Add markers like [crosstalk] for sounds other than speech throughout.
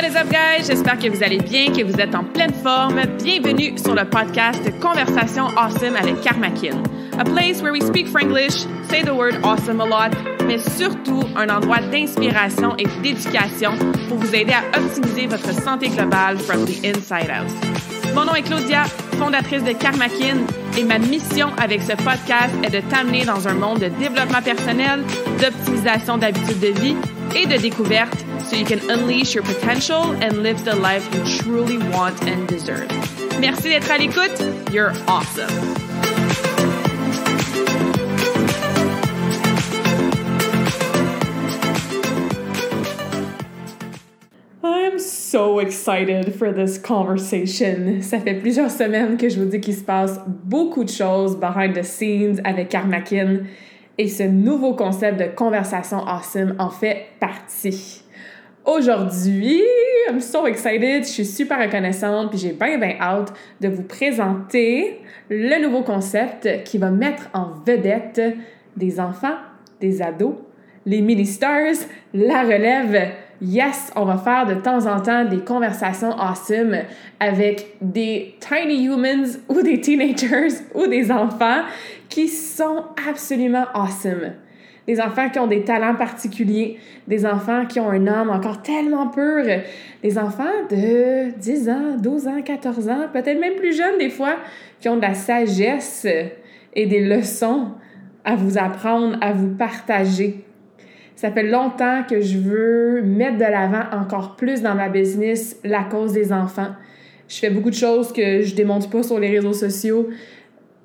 What is up, guys? J'espère que vous allez bien, que vous êtes en pleine forme. Bienvenue sur le podcast Conversation Awesome avec Karmakin. A place where we speak Franglish, say the word awesome a lot, mais surtout un endroit d'inspiration et d'éducation pour vous aider à optimiser votre santé globale from the inside out. Mon nom est Claudia, fondatrice de Karmakin, et ma mission avec ce podcast est de t'amener dans un monde de développement personnel, d'optimisation d'habitudes de vie et de découverte so you can unleash your potential and live the life you truly want and deserve. Merci d'être à l'écoute. You're awesome. I'm so excited for this conversation. Ça fait plusieurs semaines que je vous dis qu'il se passe beaucoup de choses behind the scenes avec Karmakin et ce nouveau concept de conversation awesome en fait partie. Aujourd'hui, I'm so excited, je suis super reconnaissante puis j'ai bien bien hâte de vous présenter le nouveau concept qui va mettre en vedette des enfants, des ados, les mini-stars, la relève yes, on va faire de temps en temps des conversations awesome avec des tiny humans ou des teenagers [laughs] ou des enfants qui sont absolument awesome. Des enfants qui ont des talents particuliers, des enfants qui ont un âme encore tellement pure, des enfants de 10 ans, 12 ans, 14 ans, peut-être même plus jeunes des fois, qui ont de la sagesse et des leçons à vous apprendre, à vous partager. Ça fait longtemps que je veux mettre de l'avant encore plus dans ma business la cause des enfants. Je fais beaucoup de choses que je démontre pas sur les réseaux sociaux.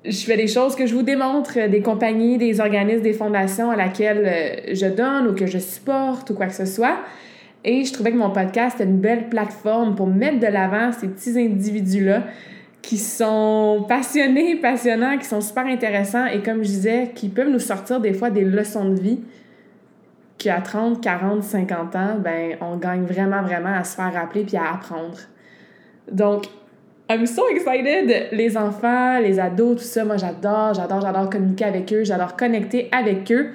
Je fais des choses que je vous démontre, des compagnies, des organismes, des fondations à laquelle euh, je donne ou que je supporte ou quoi que ce soit. Et je trouvais que mon podcast est une belle plateforme pour mettre de l'avant ces petits individus-là qui sont passionnés, passionnants, qui sont super intéressants et comme je disais, qui peuvent nous sortir des fois des leçons de vie qu'à 30, 40, 50 ans, ben, on gagne vraiment, vraiment à se faire rappeler puis à apprendre. Donc, I'm so excited! Les enfants, les ados, tout ça, moi j'adore, j'adore, j'adore communiquer avec eux, j'adore connecter avec eux.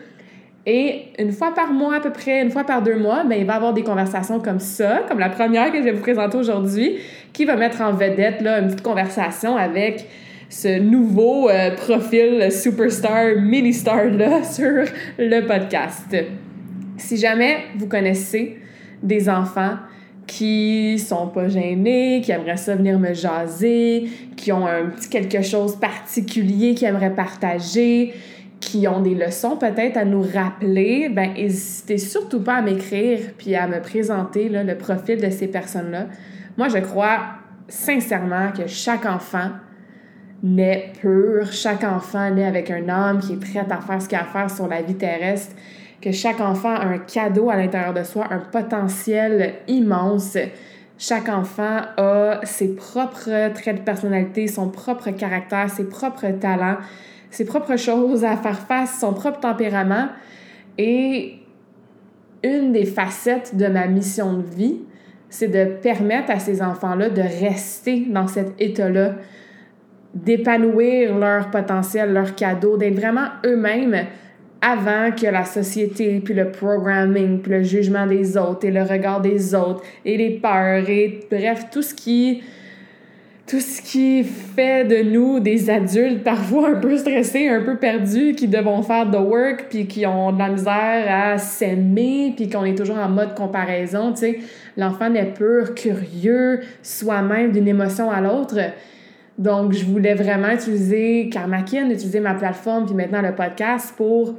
Et une fois par mois à peu près, une fois par deux mois, ben, il va y avoir des conversations comme ça, comme la première que je vais vous présenter aujourd'hui, qui va mettre en vedette là, une petite conversation avec ce nouveau euh, profil superstar, mini-star là [laughs] sur le podcast. Si jamais vous connaissez des enfants qui sont pas gênés, qui aimeraient ça venir me jaser, qui ont un petit quelque chose particulier qu'ils aimeraient partager, qui ont des leçons peut-être à nous rappeler, ben n'hésitez surtout pas à m'écrire puis à me présenter là, le profil de ces personnes-là. Moi, je crois sincèrement que chaque enfant naît pur, chaque enfant naît avec un âme qui est prête à faire ce qu'il a à faire sur la vie terrestre que chaque enfant a un cadeau à l'intérieur de soi, un potentiel immense. Chaque enfant a ses propres traits de personnalité, son propre caractère, ses propres talents, ses propres choses à faire face, son propre tempérament. Et une des facettes de ma mission de vie, c'est de permettre à ces enfants-là de rester dans cet état-là, d'épanouir leur potentiel, leur cadeau, d'être vraiment eux-mêmes avant que la société, puis le programming, puis le jugement des autres, et le regard des autres, et les peurs, et bref, tout ce qui tout ce qui fait de nous des adultes parfois un peu stressés, un peu perdus, qui devons faire de work, puis qui ont de la misère à s'aimer, puis qu'on est toujours en mode comparaison, tu sais. L'enfant n'est pur, curieux, soi-même, d'une émotion à l'autre. Donc, je voulais vraiment utiliser Karmakin, utiliser ma plateforme, puis maintenant le podcast pour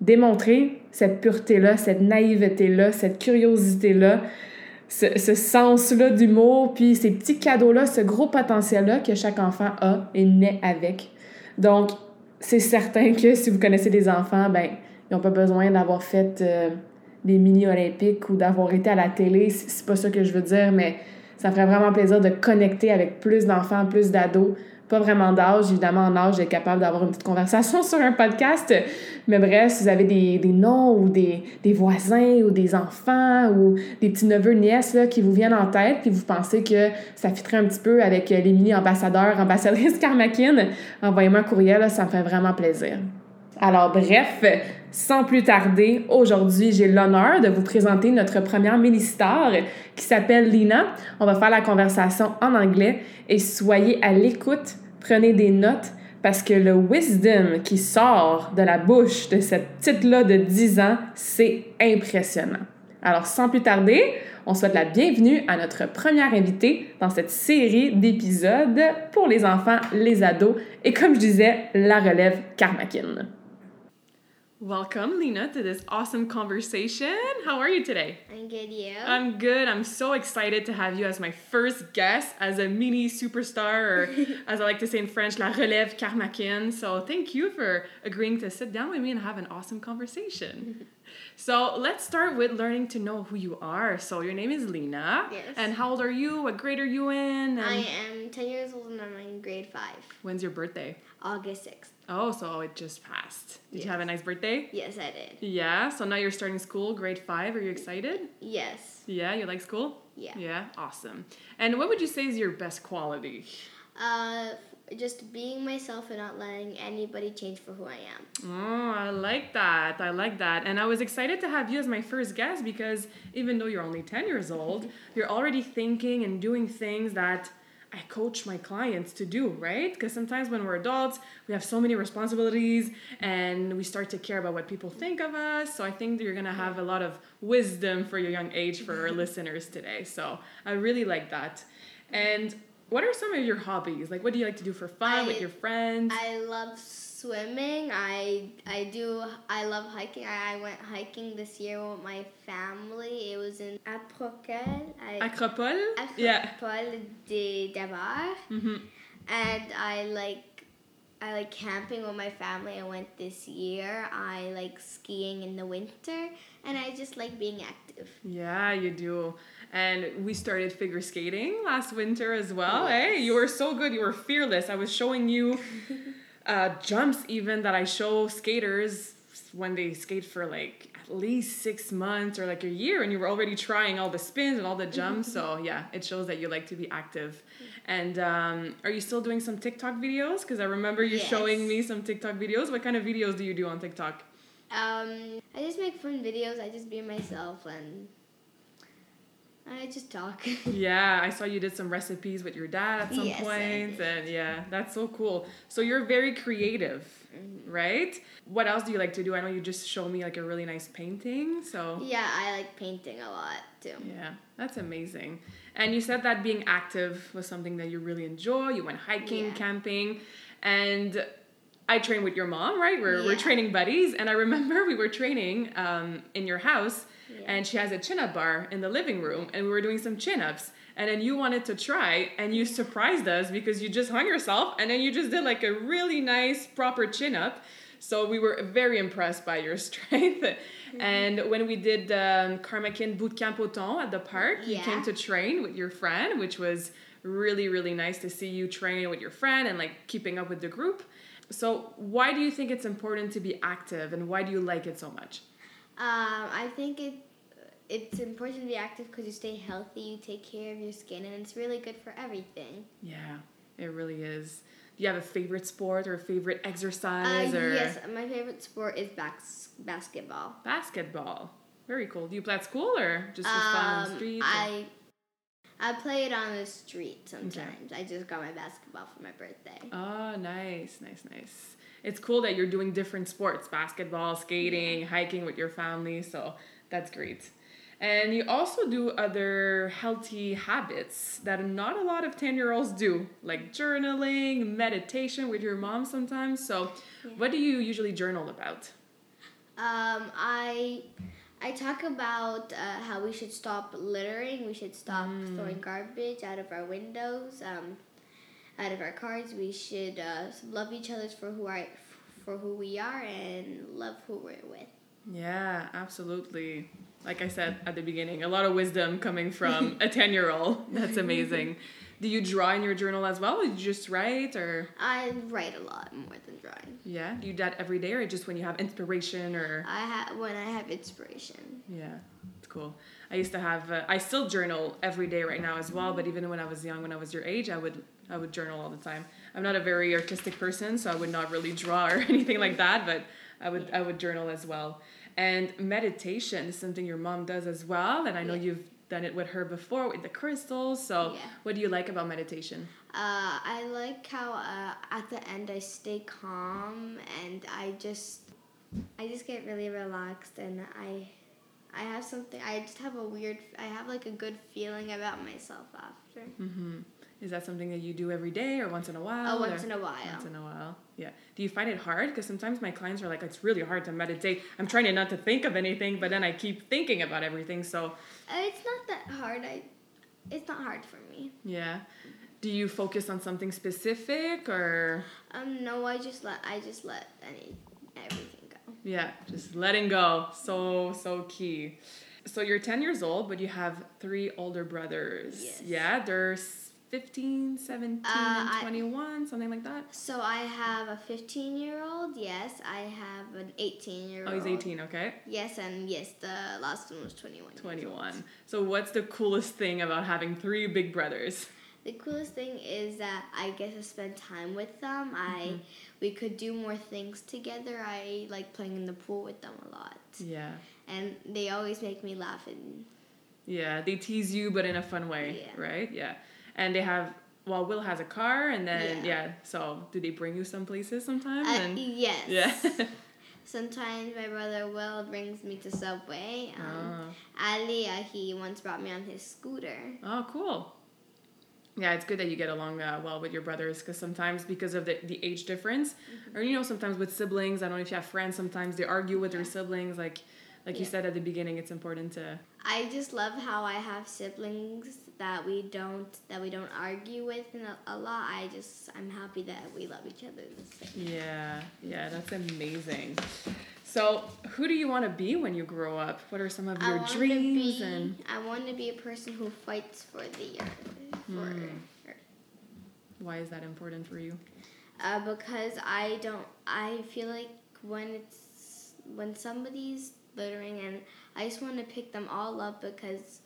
démontrer cette pureté-là, cette naïveté-là, cette curiosité-là, ce, ce sens-là d'humour, puis ces petits cadeaux-là, ce gros potentiel-là que chaque enfant a et naît avec. Donc, c'est certain que si vous connaissez des enfants, ben, ils n'ont pas besoin d'avoir fait euh, des mini-olympiques ou d'avoir été à la télé. C'est pas ça que je veux dire, mais ça ferait vraiment plaisir de connecter avec plus d'enfants, plus d'ados pas vraiment d'âge. Évidemment, en âge, d'être capable d'avoir une petite conversation [laughs] sur un podcast. Mais bref, si vous avez des, des noms ou des, voisins ou des enfants ou des petits neveux, nièces qui vous viennent en tête, puis vous pensez que ça fitterait un petit peu avec les mini-ambassadeurs, [laughs] ambassadrices Karmakin, envoyez-moi un courriel, ça me fait vraiment plaisir. Alors bref, sans plus tarder, aujourd'hui, j'ai l'honneur de vous présenter notre première mini-star qui s'appelle Lina. On va faire la conversation en anglais et soyez à l'écoute, prenez des notes parce que le wisdom qui sort de la bouche de cette petite-là de 10 ans, c'est impressionnant. Alors, sans plus tarder, on souhaite la bienvenue à notre première invitée dans cette série d'épisodes pour les enfants, les ados et, comme je disais, la relève karmakin. Welcome, Lena, to this awesome conversation. How are you today? I'm good, you? I'm good. I'm so excited to have you as my first guest as a mini superstar, or [laughs] as I like to say in French, la relève karmakin. So thank you for agreeing to sit down with me and have an awesome conversation. [laughs] so let's start with learning to know who you are. So your name is Lena. Yes. And how old are you? What grade are you in? And I am 10 years old and I'm in grade 5, when's your birthday? August 6th. Oh, so it just passed. Did you have a nice birthday? Yes, I did. Yeah, so now you're starting school, grade five. Are you excited? Yes. Yeah, you like school? Yeah. Yeah, awesome. And what would you say is your best quality? Uh, just being myself and not letting anybody change for who I am. Oh, I like that. I like that. And I was excited to have you as my first guest because even though you're only 10 years old, [laughs] you're already thinking and doing things that I coach my clients to do, right? Because sometimes when we're adults, we have so many responsibilities and we start to care about what people think of us. So I think that you're going to have a lot of wisdom for your young age for our [laughs] listeners today. So I really like that. And what are some of your hobbies? Like, what do you like to do for fun with your friends? I love swimming. I I do. I love hiking. I, I went hiking this year with my family. It was in Acropole? Yeah. Acropole des Draveurs. hmm and I like I like camping with my family. I went this year. I like skiing in the winter, and I just like being active. Yeah, you do. And we started figure skating last winter as well. Yes. Hey, you were so good. You were fearless. I was showing you [laughs] uh, jumps even that I show skaters when they skate for like at least six months or like a year, and you were already trying all the spins and all the jumps. so yeah, it shows that you like to be active. And um, are you still doing some TikTok videos? Because I remember you Yes. showing me some TikTok videos. What kind of videos do you do on TikTok? Um, I just make fun videos. I just be myself, and I just talk. [laughs] Yeah, I saw you did some recipes with your dad at some Yes, did. and yeah, that's so cool. So you're very creative, Mm-hmm. right? What else do you like to do? I know you just showed me like a really nice painting, so yeah, I like painting a lot too. yeah, that's amazing. And you said that being active was something that you really enjoy. You went hiking, Yeah. camping, and I train with your mom, right? We're, we're training buddies, and I remember [laughs] we were training um, in your house, Yeah. And she has a chin up bar in the living room, and we were doing some chin ups. And then you wanted to try, and you surprised us because you just hung yourself, and then you just did like a really nice, proper chin up. So we were very impressed by your [laughs] strength. And when we did um, Karmakin Boot Camp Auton at the park, you came to train with your friend, which was really, really nice to see you train with your friend and like keeping up with the group. So, why do you think it's important to be active, and why do you like it so much? Um, I think it it's important to be active because you stay healthy, you take care of your skin, and it's really good for everything. Yeah, it really is. Do you have a favorite sport or a favorite Uh, exercise or yes, my favorite sport is bas- basketball. basketball? Very cool. Do you play at school or just for fun on the Um, street? I I play it on the street sometimes. I just got my basketball for my birthday. Oh, nice, nice, nice. It's cool that you're doing different sports basketball, skating, hiking with your family. So that's great. And you also do other healthy habits that not a lot of 10 year olds do, like journaling, meditation with your mom sometimes. So, what do you usually journal about? Um, I I talk about uh, how we should stop littering. We should stop Mm. throwing garbage out of our windows, um, out of our cars. We should uh, love each other for who are for who we are and love who we're with. Yeah, absolutely. Like I said at the beginning, a lot of wisdom coming from [laughs] a 10 year old. That's [laughs] amazing. Do you draw in your journal as well? Or you just write or I write a lot more than drawing. yeah? Do you do that every day or just when you have inspiration or I have when I have inspiration. yeah, it's cool. I used to have uh, I still journal every day right now as well, but even when I was young when I was your age, I would I would journal all the time. I'm not a very artistic person, so I would not really draw or [laughs] anything like that, but I would I would journal as well. And meditation is something your mom does as well, and I know Yeah. you've done it with her before with the crystals. So, Yeah. what do you like about meditation? Uh, I like how uh, at the end I stay calm and I just I just get really relaxed and I I have something I just have a weird I have like a good feeling about myself after. Mm-hmm. Is that something that you do every day or once in a while? Oh, once in a while. Once in a while. Yeah. Do you find it hard? Because sometimes my clients are like, it's really hard to meditate. I'm trying to not to think of anything, but then I keep thinking about everything. So, Uh, it's not that hard. I it's not hard for me. yeah. Do you focus on something specific or? Um no, I just let I just let any everything go. Yeah, just letting go. So, so key. So you're 10 years old, but you have three older brothers. Yes. Yeah, they're 15, 17, Uh, and I- 21, something like that. So I have a 15 year old. Yes, I have an 18 year old. Oh, he's 18, okay. Yes, and yes, the last one was 21. 21. So what's the coolest thing about having three big brothers? The coolest thing is that I get to spend time with them. I Mm-hmm. we could do more things together. I like playing in the pool with them a lot, Yeah. and they always make me laugh. And Yeah, they tease you, but in a fun way, Yeah. right? Yeah. And they have, well, Will has a car, and then, yeah. Yeah. so do they bring you some places sometimes? uh, and, yes, [laughs] yeah. Sometimes my brother Will brings me to Subway. Um, oh. Ali, he once brought me on his scooter. oh, cool. Yeah, it's good that you get along uh, well with your brothers because sometimes because of the, the age difference, Mm-hmm. or you know, sometimes with siblings, I don't know if you have friends, sometimes they argue with their siblings. Like, like you said at the beginning, it's important to I just love how I have siblings that we don't that we don't argue with in a, a lot. I just I'm happy that we love each other the same. Yeah, yeah, that's amazing. So, who do you want to be when you grow up? What are some of your dreams be, and I want to be a person who fights for the earth. For Hmm. Earth. why is that important for you? Uh, because I don't. I feel like when it's when somebody's littering, and I just want to pick them all up because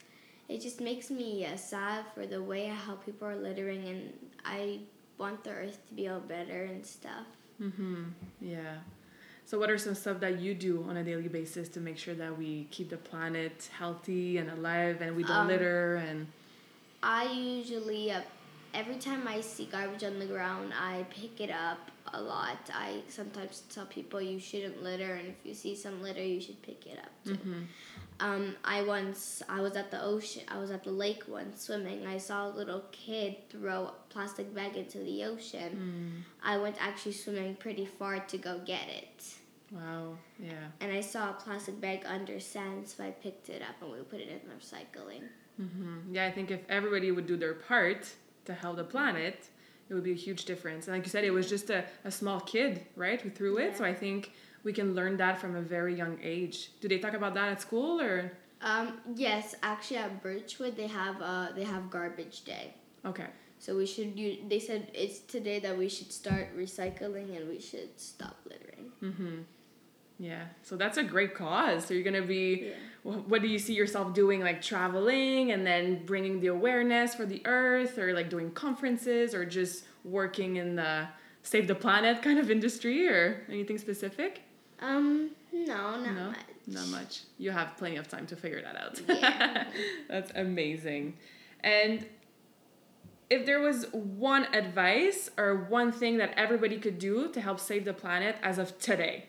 it just makes me uh, sad for the way how people are littering, and I want the earth to be all better and stuff. Mm-hmm. Yeah. So, what are some stuff that you do on a daily basis to make sure that we keep the planet healthy and alive and we don't Um, litter and I usually, uh, every time I see garbage on the ground, I pick it up a lot. I sometimes tell people you shouldn't litter, and if you see some litter, you should pick it up too. Mhm. Um, I once, I was at the ocean, I was at the lake once swimming. I saw a little kid throw a plastic bag into the ocean. Mm. I went actually swimming pretty far to go get it. wow, yeah. And I saw a plastic bag under sand, so I picked it up and we put it in recycling. Mm-hmm. Yeah, I think if everybody would do their part to help the planet, it would be a huge difference. And like you said, it was just a, a small kid, right, who threw it. Yeah. So I think we can learn that from a very young age. Do they talk about that at school or? Um, yes, actually at Birchwood they have uh they have garbage day. Okay. So we should use, they said it's today that we should start recycling and we should stop littering. Mm-hmm. Yeah. So that's a great cause. So you're gonna be. Yeah. wh- What do you see yourself doing? Like traveling and then bringing the awareness for the earth, or like doing conferences, or just working in the save the planet kind of industry, or anything specific? Um, no, not no, much. not much. You have plenty of time to figure that out. Yeah. [laughs] That's amazing. And if there was one advice or one thing that everybody could do to help save the planet as of today,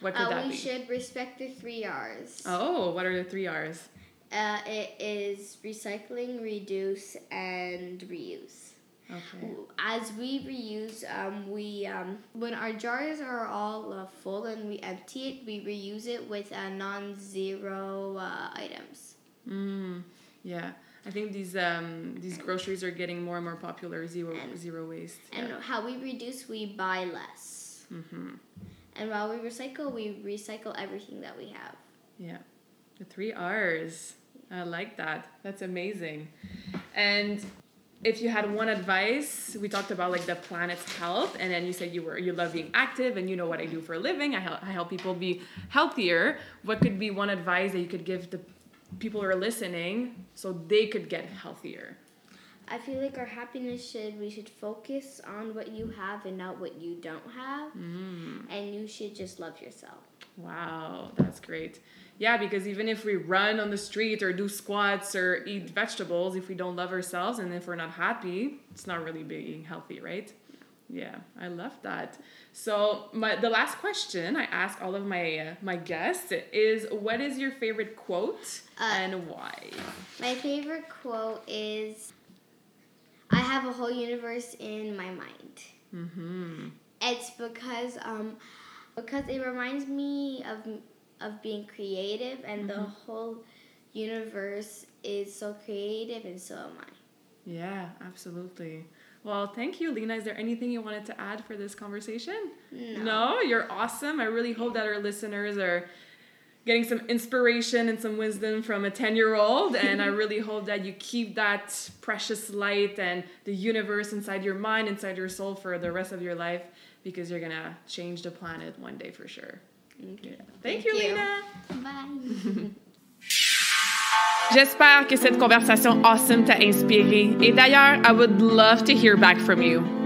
what could Uh, that we be? should respect the three R's. Oh, what are the three R's? Uh, it is recycling, reduce, and reuse. Okay. As we reuse, um, we um, when our jars are all uh, full and we empty it, we reuse it with uh, non-zero uh, items. Mm, yeah. I think these um these groceries are getting more and more popular. Zero And- zero waste. And how we reduce, we buy less. Mm-hmm. And while we recycle, we recycle everything that we have. Yeah. The three R's. I like that. That's amazing. And if you had one advice, we talked about like the planet's health, and then you said you were you love being active, and you know what I do for a living. I help I help people be healthier. What could be one advice that you could give the people who are listening so they could get healthier? I feel like our happiness should we should focus on what you have and not what you don't have, Mm. and you should just love yourself. Wow, that's great. Yeah, because even if we run on the street or do squats or eat vegetables, if we don't love ourselves and if we're not happy, it's not really being healthy, right? Yeah, I love that. So, my the last question I ask all of my uh, my guests is what is your favorite quote Uh, and why? My favorite quote is have a whole universe in my mind. Mhm. It's because um because it reminds me of of being creative and the whole universe is so creative and so am I. Yeah, absolutely. Well, thank you, Lena. Is there anything you wanted to add for this conversation? No. you're awesome. I really hope that our listeners are getting some inspiration and some wisdom from a 10 year old. And I really hope that you keep that precious light and the universe inside your mind, inside your soul for the rest of your life because you're going to change the planet one day for sure. Okay. Thank, Thank you, you. Lena. Bye. [laughs] J'espère que cette conversation awesome t'a inspiré. Et d'ailleurs, I would love to hear back from you.